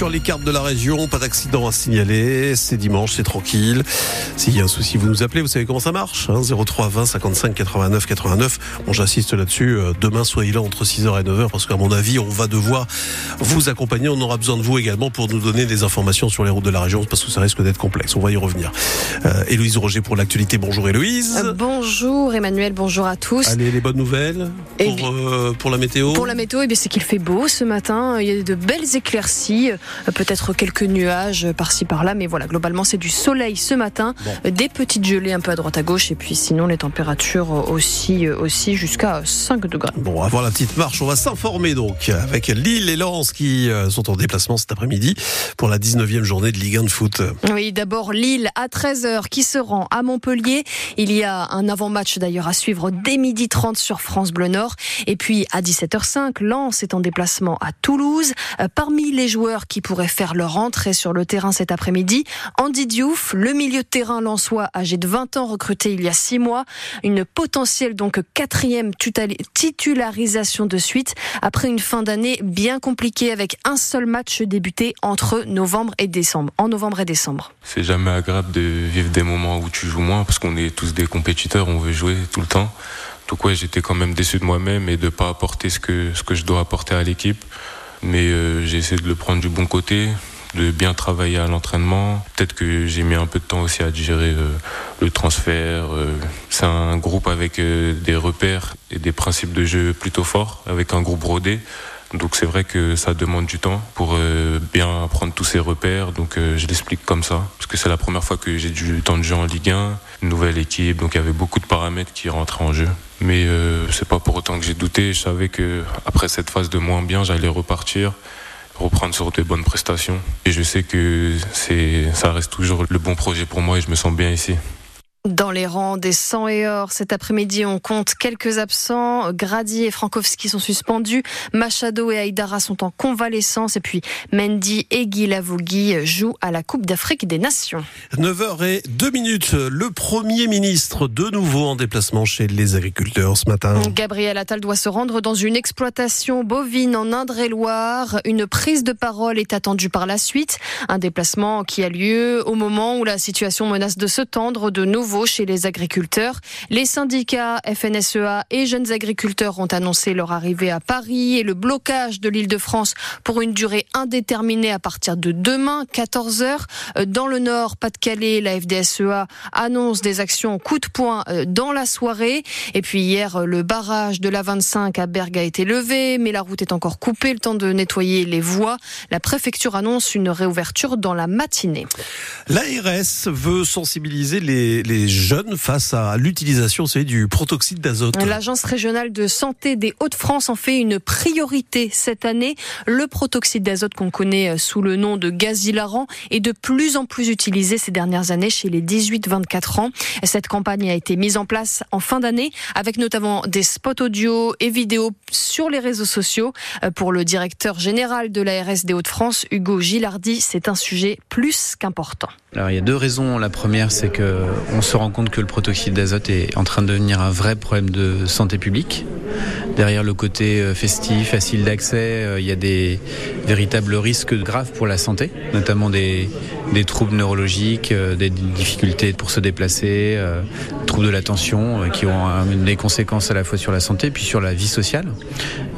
sur les cartes de la région. Pas d'accident à signaler. C'est dimanche, c'est tranquille. S'il y a un souci, vous nous appelez. Vous savez comment ça marche. 03 20 55 89 89. Bon, j'insiste là-dessus. Euh, demain, soyez là entre 6h et 9h parce qu'à mon avis, on va devoir vous accompagner. On aura besoin de vous également pour nous donner des informations sur les routes de la région parce que ça risque d'être complexe. On va y revenir. Euh, Héloïse Roger pour l'actualité. Bonjour Héloïse. Euh, bonjour Emmanuel, bonjour à tous. Allez, les bonnes nouvelles pour, euh, pour la météo? Pour la météo, eh c'est qu'il fait beau ce matin. Il y a de belles éclaircies, peut-être quelques nuages par-ci par-là, mais voilà, globalement c'est du soleil ce matin, des petites gelées un peu à droite à gauche, et puis sinon les températures aussi, aussi jusqu'à 5 degrés. Bon, avant la petite marche, on va s'informer donc avec Lille et Lens qui sont en déplacement cet après-midi pour la 19e journée de Ligue 1 de foot. Oui, d'abord Lille à 13h qui se rend à Montpellier. Il y a un avant-match d'ailleurs à suivre dès midi 30 sur France Bleu Nord. Et puis à 17h05, Lens est en déplacement à Toulouse. Euh, parmi les joueurs qui pourraient faire leur entrée sur le terrain cet après-midi, Andy Diouf, le milieu de terrain lensois âgé de 20 ans, recruté il y a 6 mois. Une potentielle donc quatrième titularisation de suite après une fin d'année bien compliquée avec un seul match débuté entre novembre et décembre. En novembre et décembre. C'est jamais agréable de vivre des moments où tu joues moins parce qu'on est tous des compétiteurs, on veut jouer tout le temps. Donc ouais, j'étais quand même déçu de moi-même et de pas apporter ce que je dois apporter à l'équipe. Mais euh, j'ai essayé de le prendre du bon côté, de bien travailler à l'entraînement. Peut-être que j'ai mis un peu de temps aussi à digérer euh, le transfert. Euh. c'est un groupe avec des repères et des principes de jeu plutôt forts, avec un groupe rodé. Donc c'est vrai que ça demande du temps pour euh, bien apprendre tous ces repères. Donc euh, je l'explique comme ça, parce que c'est la première fois que j'ai du temps de jeu en Ligue 1, une nouvelle équipe, donc il y avait beaucoup de paramètres qui rentraient en jeu. Mais euh, c'est pas pour autant que j'ai douté. Je savais que après cette phase de moins bien, j'allais repartir reprendre sur des bonnes prestations. Et je sais que c'est, ça reste toujours le bon projet pour moi et je me sens bien ici. Dans les rangs des 100 et or, cet après-midi, on compte quelques absents. Grady et Frankowski sont suspendus. Machado et Aïdara sont en convalescence. Et puis, Mendy et Guy Lavogui jouent à la Coupe d'Afrique des Nations. 9h et 2 minutes. Le Premier ministre, de nouveau en déplacement chez les agriculteurs ce matin. Gabriel Attal doit se rendre dans une exploitation bovine en Indre-et-Loire. Une prise de parole est attendue par la suite. Un déplacement qui a lieu au moment où la situation menace de se tendre de nouveau chez les agriculteurs. Les syndicats FNSEA et jeunes agriculteurs ont annoncé leur arrivée à Paris et le blocage de l'île de France pour une durée indéterminée à partir de demain, 14h. Dans le Nord, Pas-de-Calais, la FDSEA annonce des actions coup de poing euh, dans la soirée. Et puis hier, le barrage de la 25 à Bergue a été levé, mais la route est encore coupée, le temps de nettoyer les voies. La préfecture annonce une réouverture dans la matinée. L'ARS veut sensibiliser les jeunes face à l'utilisation du protoxyde d'azote. L'Agence régionale de santé des Hauts-de-France en fait une priorité cette année. Le protoxyde d'azote qu'on connaît sous le nom de gaz hilarant est de plus en plus utilisé ces dernières années chez les 18-24 ans. Cette campagne a été mise en place en fin d'année avec notamment des spots audio et vidéo sur les réseaux sociaux. Pour le directeur général de l'ARS des Hauts-de-France, Hugo Gilardi, c'est un sujet plus qu'important. Alors il y a deux raisons. La première, c'est que on se rend compte que le protoxyde d'azote est en train de devenir un vrai problème de santé publique. Derrière le côté euh, festif, facile d'accès, euh, il y a des véritables risques graves pour la santé, notamment des, troubles neurologiques, euh, des difficultés pour se déplacer, troubles de l'attention qui ont des conséquences à la fois sur la santé puis sur la vie sociale.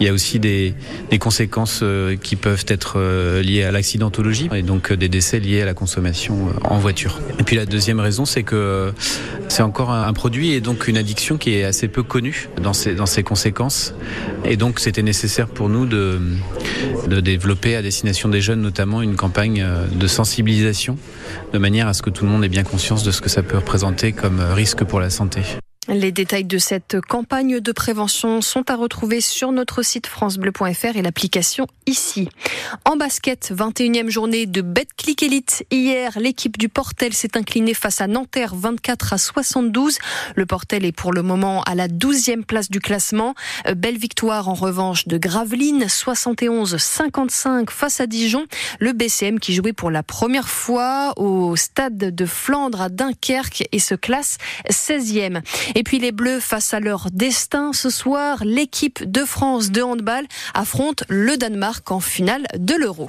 Il y a aussi des, conséquences qui peuvent être liées à l'accidentologie et donc des décès liés à la consommation en voiture. Et puis la deuxième raison, c'est que c'est encore un produit et donc une addiction qui est assez peu connue dans ses conséquences. Et donc c'était nécessaire pour nous de, de développer à destination des jeunes notamment une campagne de sensibilisation de manière à ce que tout le monde ait bien conscience de ce que ça peut représenter comme risque pour la santé. Les détails de cette campagne de prévention sont à retrouver sur notre site francebleu.fr et l'application ici. En basket, 21e journée de Betclic Elite. Hier, l'équipe du Portel s'est inclinée face à Nanterre 24 à 72. Le Portel est pour le moment à la 12e place du classement. Belle victoire en revanche de Gravelines 71-55 face à Dijon. Le BCM qui jouait pour la première fois au stade de Flandre à Dunkerque et se classe 16e. Et puis les Bleus face à leur destin ce soir, l'équipe de France de handball affronte le Danemark en finale de l'Euro.